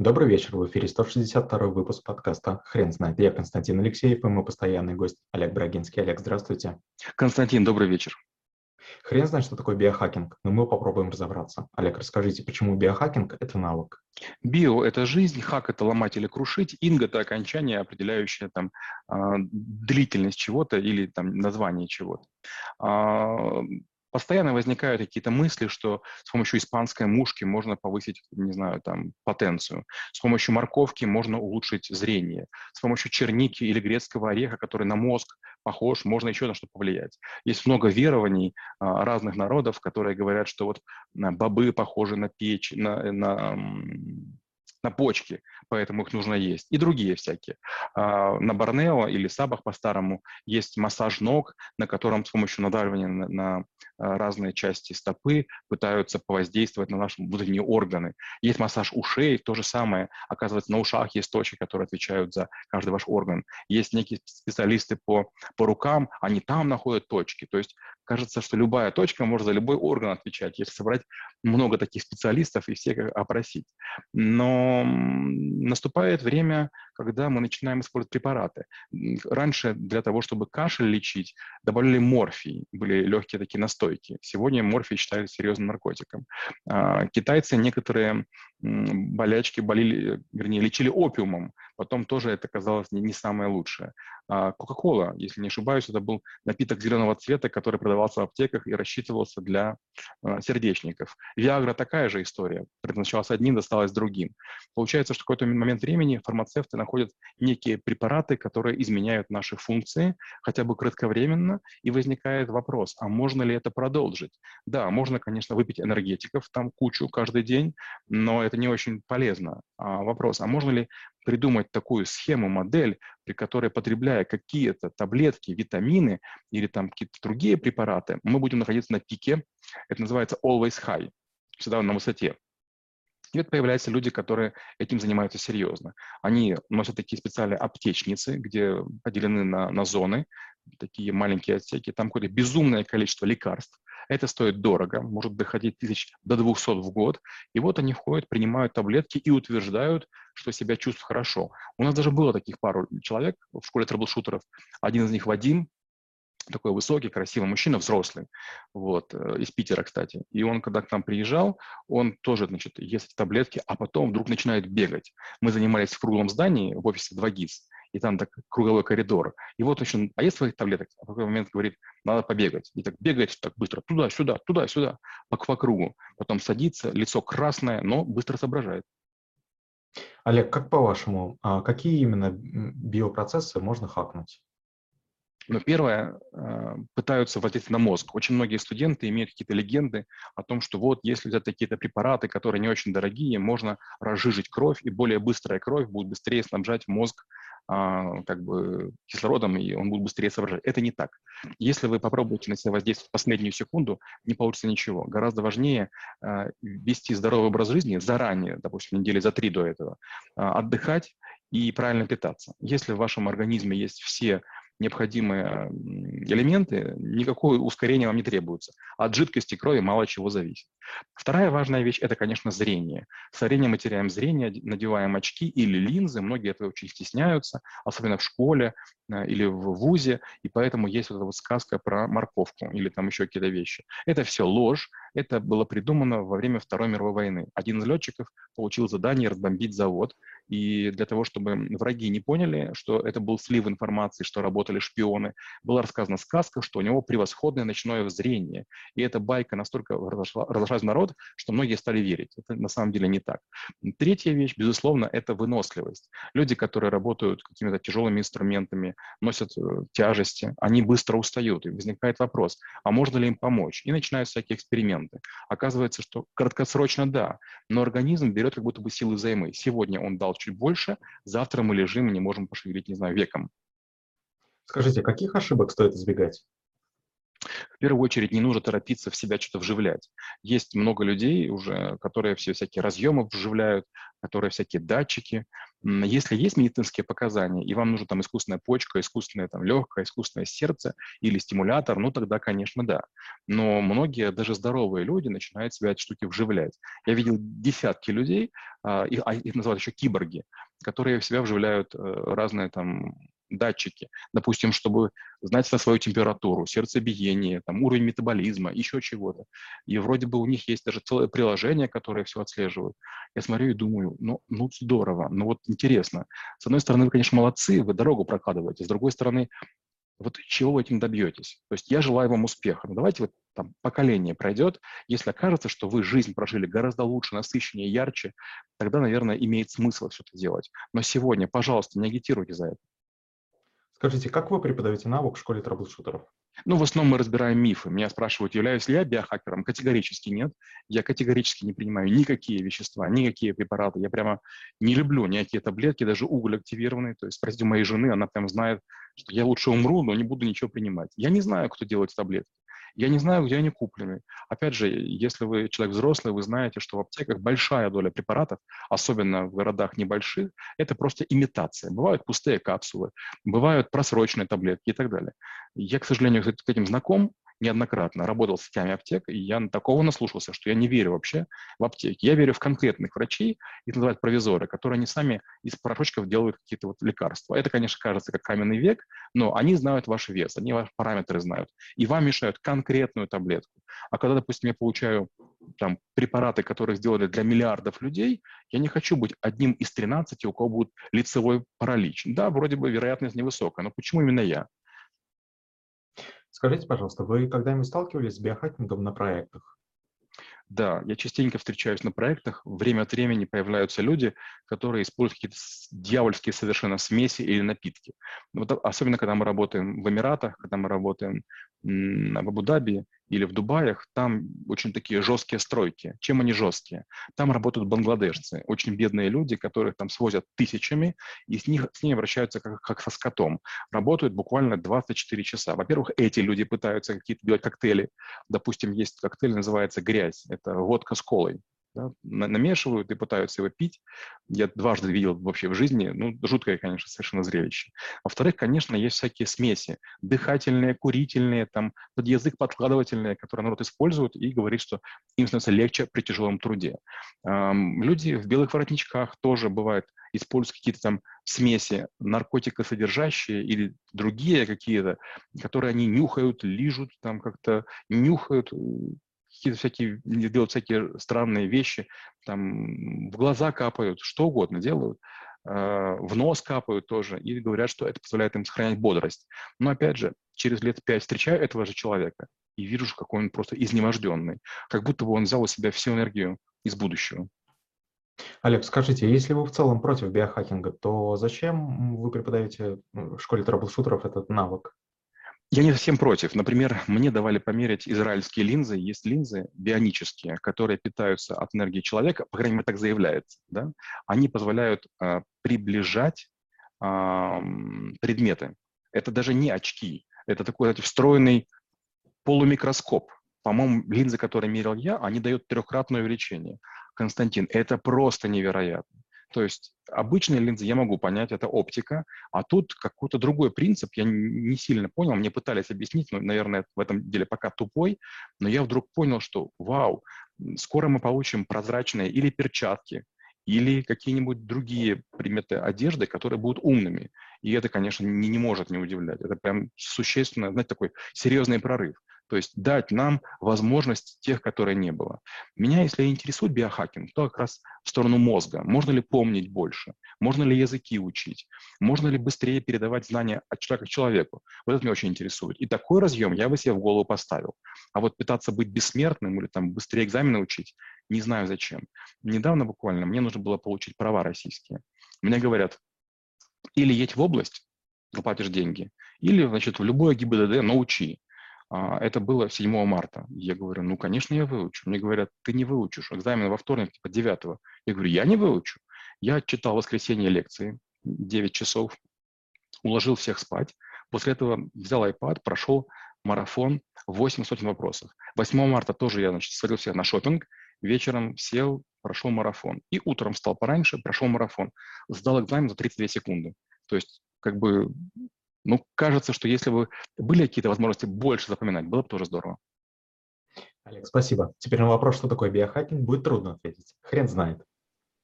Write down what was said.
Добрый вечер, в эфире 162 выпуск подкаста «Хрен знает». Я Константин Алексеев и мой постоянный гость Олег Брагинский. Олег, здравствуйте. Константин, добрый вечер. Хрен знает, что такое биохакинг, но мы попробуем разобраться. Олег, расскажите, почему биохакинг – это навык? Био – это жизнь, хак – это ломать или крушить, инг – это окончание, определяющее там, а, длительность чего-то или там, название чего-то. Постоянно возникают какие-то мысли, что с помощью испанской мушки можно повысить, не знаю, там, потенцию, с помощью морковки можно улучшить зрение, с помощью черники или грецкого ореха, который на мозг похож, можно еще на что повлиять. Есть много верований а, разных народов, которые говорят, что вот бобы похожи на печь, на, на на почки, поэтому их нужно есть, и другие всякие. А, на Борнео или Сабах по-старому есть массаж ног, на котором с помощью надавливания на, а, разные части стопы пытаются повоздействовать на наши внутренние органы. Есть массаж ушей, то же самое. Оказывается, на ушах есть точки, которые отвечают за каждый ваш орган. Есть некие специалисты по, по рукам, они там находят точки. То есть кажется, что любая точка может за любой орган отвечать, если собрать много таких специалистов и всех опросить. Но наступает время, когда мы начинаем использовать препараты. Раньше для того, чтобы кашель лечить, добавляли морфий, были легкие такие настойки. Сегодня морфий считают серьезным наркотиком. А, китайцы некоторые болячки болели, вернее, лечили опиумом, потом тоже это казалось не, не самое лучшее. А, Кока-кола, если не ошибаюсь, это был напиток зеленого цвета, который продавался в аптеках и рассчитывался для а, сердечников. Виагра такая же история. Предназначалась одним, досталась другим. Получается, что в какой-то момент времени фармацевты находят некие препараты, которые изменяют наши функции, хотя бы кратковременно, и возникает вопрос, а можно ли это продолжить? Да, можно, конечно, выпить энергетиков, там кучу каждый день, но это не очень полезно. А вопрос, а можно ли придумать такую схему, модель, при которой, потребляя какие-то таблетки, витамины или там какие-то другие препараты, мы будем находиться на пике, это называется always high, всегда на высоте. И вот появляются люди, которые этим занимаются серьезно. Они носят такие специальные аптечницы, где поделены на, на зоны, такие маленькие отсеки, там какое-то безумное количество лекарств. Это стоит дорого, может доходить тысяч до 200 в год. И вот они входят, принимают таблетки и утверждают, что себя чувствуют хорошо. У нас даже было таких пару человек в школе трэблшутеров. Один из них Вадим, такой высокий, красивый мужчина, взрослый, вот, э, из Питера, кстати. И он, когда к нам приезжал, он тоже, значит, ест таблетки, а потом вдруг начинает бегать. Мы занимались в круглом здании в офисе 2GIS, и там так круговой коридор. И вот он, а есть своих таблеток? А в какой момент говорит, надо побегать. И так бегает так быстро, туда-сюда, туда-сюда, по, по кругу. Потом садится, лицо красное, но быстро соображает. Олег, как по-вашему, а какие именно биопроцессы можно хакнуть? Но первое, э, пытаются воздействовать на мозг. Очень многие студенты имеют какие-то легенды о том, что вот если взять какие-то препараты, которые не очень дорогие, можно разжижить кровь, и более быстрая кровь будет быстрее снабжать мозг как бы кислородом, и он будет быстрее соображать. Это не так. Если вы попробуете на себя воздействовать в последнюю секунду, не получится ничего. Гораздо важнее а, вести здоровый образ жизни заранее, допустим, недели за три до этого, а, отдыхать и правильно питаться. Если в вашем организме есть все необходимые элементы, никакое ускорение вам не требуется. От жидкости крови мало чего зависит. Вторая важная вещь – это, конечно, зрение. Со временем мы теряем зрение, надеваем очки или линзы. Многие этого очень стесняются, особенно в школе э, или в ВУЗе, и поэтому есть вот эта вот сказка про морковку или там еще какие-то вещи. Это все ложь, это было придумано во время Второй мировой войны. Один из летчиков получил задание разбомбить завод, и для того, чтобы враги не поняли, что это был слив информации, что работали шпионы, была рассказана сказка, что у него превосходное ночное зрение. И эта байка настолько разошлась в народ, что многие стали верить. Это на самом деле не так. Третья вещь, безусловно, это выносливость. Люди, которые работают какими-то тяжелыми инструментами, носят э, тяжести, они быстро устают. И возникает вопрос, а можно ли им помочь? И начинаются всякие эксперименты. Оказывается, что краткосрочно да, но организм берет как будто бы силы взаймы. Сегодня он дал чуть больше, завтра мы лежим и не можем пошевелить, не знаю, веком. Скажите, каких ошибок стоит избегать? В первую очередь не нужно торопиться в себя что-то вживлять. Есть много людей уже, которые все всякие разъемы вживляют, которые всякие датчики. Если есть медицинские показания, и вам нужна там искусственная почка, искусственное там легкое, искусственное сердце или стимулятор, ну тогда, конечно, да. Но многие, даже здоровые люди, начинают себя эти штуки вживлять. Я видел десятки людей, а, их, а, их называют еще киборги, которые в себя вживляют э, разные там датчики, допустим, чтобы знать свою температуру, сердцебиение, там, уровень метаболизма, еще чего-то. И вроде бы у них есть даже целое приложение, которое все отслеживает. Я смотрю и думаю, ну, ну здорово, ну вот интересно. С одной стороны, вы, конечно, молодцы, вы дорогу прокладываете, с другой стороны, вот чего вы этим добьетесь? То есть я желаю вам успеха. Но давайте вот там поколение пройдет, если окажется, что вы жизнь прожили гораздо лучше, насыщеннее, ярче, тогда, наверное, имеет смысл все это делать. Но сегодня, пожалуйста, не агитируйте за это. Скажите, как вы преподаете навык в школе трэблшутеров? Ну, в основном мы разбираем мифы. Меня спрашивают, являюсь ли я биохакером. Категорически нет. Я категорически не принимаю никакие вещества, никакие препараты. Я прямо не люблю никакие таблетки, даже уголь активированный. То есть, спросите у моей жены, она прям знает, что я лучше умру, но не буду ничего принимать. Я не знаю, кто делает таблетки. Я не знаю, где они куплены. Опять же, если вы человек взрослый, вы знаете, что в аптеках большая доля препаратов, особенно в городах небольших, это просто имитация. Бывают пустые капсулы, бывают просроченные таблетки и так далее. Я, к сожалению, с этим знаком, неоднократно работал с сетями аптек, и я такого наслушался, что я не верю вообще в аптеки. Я верю в конкретных врачей, их называют провизоры, которые они сами из порошочков делают какие-то вот лекарства. Это, конечно, кажется как каменный век, но они знают ваш вес, они ваши параметры знают, и вам мешают конкретную таблетку. А когда, допустим, я получаю там препараты, которые сделали для миллиардов людей, я не хочу быть одним из 13, у кого будет лицевой паралич. Да, вроде бы вероятность невысокая, но почему именно я? Скажите, пожалуйста, вы когда-нибудь сталкивались с биохакингом на проектах? Да, я частенько встречаюсь на проектах. Время от времени появляются люди, которые используют какие-то дьявольские совершенно смеси или напитки. Вот, особенно, когда мы работаем в Эмиратах, когда мы работаем в Абу-Даби или в Дубаях, там очень такие жесткие стройки. Чем они жесткие? Там работают бангладешцы, очень бедные люди, которых там свозят тысячами, и с, них, с ними обращаются как, как со скотом. Работают буквально 24 часа. Во-первых, эти люди пытаются какие-то делать коктейли. Допустим, есть коктейль, называется «Грязь». Это водка с колой да, намешивают и пытаются его пить. Я дважды видел вообще в жизни, ну, жуткое, конечно, совершенно зрелище. Во-вторых, конечно, есть всякие смеси, дыхательные, курительные, там, под язык подкладывательные, которые народ использует и говорит, что им становится легче при тяжелом труде. Эм, люди в белых воротничках тоже бывает используют какие-то там смеси наркотикосодержащие или другие какие-то, которые они нюхают, лижут, там как-то нюхают, какие-то всякие, делают всякие странные вещи, там в глаза капают, что угодно делают, э, в нос капают тоже, и говорят, что это позволяет им сохранять бодрость. Но опять же, через лет пять встречаю этого же человека и вижу, какой он просто изнеможденный, как будто бы он взял у себя всю энергию из будущего. Олег, скажите, если вы в целом против биохакинга, то зачем вы преподаете в школе трэблшутеров этот навык? Я не совсем против. Например, мне давали померить израильские линзы. Есть линзы бионические, которые питаются от энергии человека, по крайней мере, так заявляется. Да? Они позволяют э, приближать э, предметы. Это даже не очки. Это такой знаете, встроенный полумикроскоп. По-моему, линзы, которые мерил я, они дают трехкратное увеличение. Константин, это просто невероятно. То есть обычные линзы я могу понять, это оптика, а тут какой-то другой принцип, я не сильно понял, мне пытались объяснить, но, наверное, в этом деле пока тупой, но я вдруг понял, что вау, скоро мы получим прозрачные или перчатки, или какие-нибудь другие предметы одежды, которые будут умными. И это, конечно, не, не может не удивлять. Это прям существенно, знаете, такой серьезный прорыв. То есть дать нам возможность тех, которые не было. Меня, если интересует биохакинг, то как раз в сторону мозга. Можно ли помнить больше? Можно ли языки учить? Можно ли быстрее передавать знания от человека к человеку? Вот это меня очень интересует. И такой разъем я бы себе в голову поставил. А вот пытаться быть бессмертным или там быстрее экзамены учить, не знаю зачем. Недавно буквально мне нужно было получить права российские. Мне говорят, или едь в область, заплатишь деньги, или, значит, в любое ГИБДД научи. Это было 7 марта. Я говорю, ну, конечно, я выучу. Мне говорят, ты не выучишь. Экзамен во вторник, типа 9 Я говорю, я не выучу. Я читал воскресенье лекции, 9 часов, уложил всех спать. После этого взял iPad, прошел марафон 8 сотен вопросов. 8 марта тоже я, значит, свалил всех на шопинг, вечером сел, прошел марафон. И утром встал пораньше, прошел марафон. Сдал экзамен за 32 секунды. То есть, как бы, ну, кажется, что если бы были какие-то возможности больше запоминать, было бы тоже здорово. Олег, спасибо. Теперь на вопрос, что такое биохакинг, будет трудно ответить. Хрен знает.